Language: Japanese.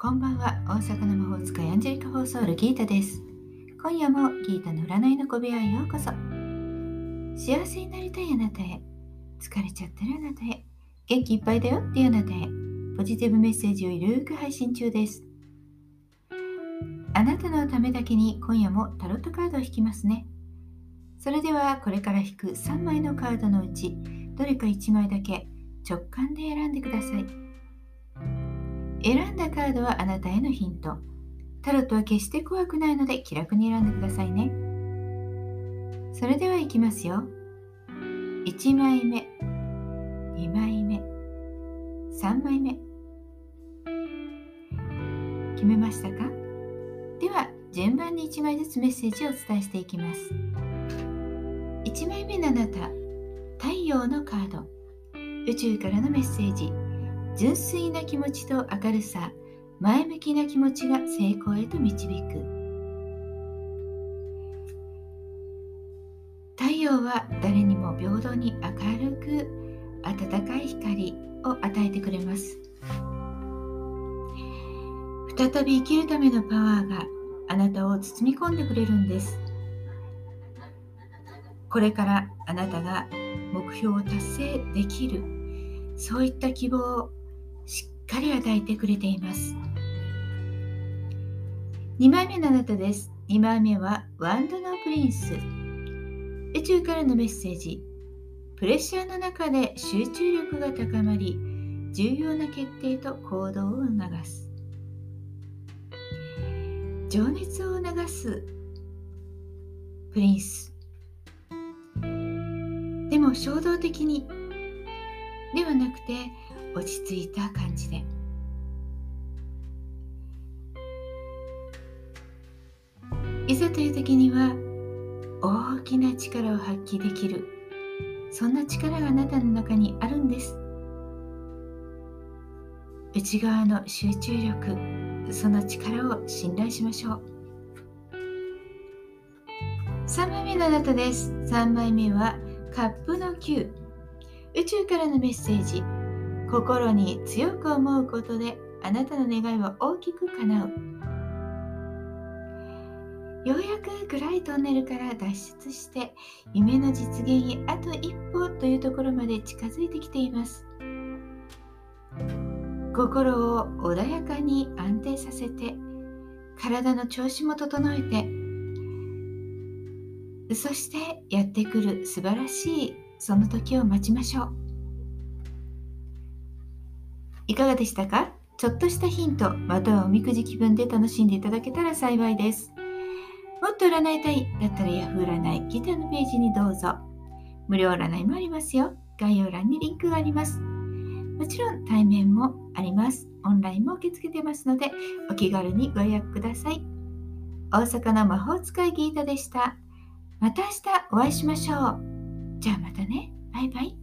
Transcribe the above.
こんばんは。大阪の魔法使いアンジェリカ・フォーソウルギータです。今夜もギータの占いの小部屋へようこそ。幸せになりたいあなたへ。疲れちゃってるあなたへ。元気いっぱいだよ。っていうあなたへ。ポジティブメッセージをゆるく配信中です。あなたのためだけに今夜もタロットカードを引きますね。それではこれから引く3枚のカードのうちどれか1枚だけ直感で選んでください。選んだカードはあなたへのヒント。タロットは決して怖くないので気楽に選んでくださいね。それではいきますよ。1枚目。2枚目。3枚目。決めましたか？では順番に1枚ずつメッセージをお伝えしていきます。1枚目のあなた。太陽のカード。宇宙からのメッセージ。純粋な気持ちと明るさ前向きな気持ちが成功へと導く。太陽は誰にも平等に明るく温かい光を与えてくれます。再び生きるためのパワーがあなたを包み込んでくれるんです。これからあなたが目標を達成できるそういった希望をかり与えてくれています。2枚目のあなたです。2枚目はワンドのプリンス。宇宙からのメッセージ。プレッシャーの中で集中力が高まり重要な決定と行動を促す。情熱を促すプリンス。でも衝動的に。ではなくて落ち着いた感じで。いざという時には大きな力を発揮できる。そんな力があなたの中にあるんです。内側の集中力その力を信頼しましょう。3枚目のあなたです。3枚目はカップの9宇宙からのメッセージ。心に強く思うことであなたの願いは大きく叶う。ようやく暗いトンネルから脱出して夢の実現へあと一歩というところまで近づいてきています。心を穏やかに安定させて体の調子も整えてそしてやってくる素晴らしいその時を待ちましょう。いかがでしたか？ちょっとしたヒントまたはおみくじ気分で楽しんでいただけたら幸いです。もっと占いたいだったら Yahoo 占いギターのページにどうぞ。無料占いもありますよ。概要欄にリンクがあります。もちろん対面もあります。オンラインも受け付けてますのでお気軽にご予約ください。大阪の魔法使いギータでした。また明日お会いしましょう。じゃあまたね。バイバイ。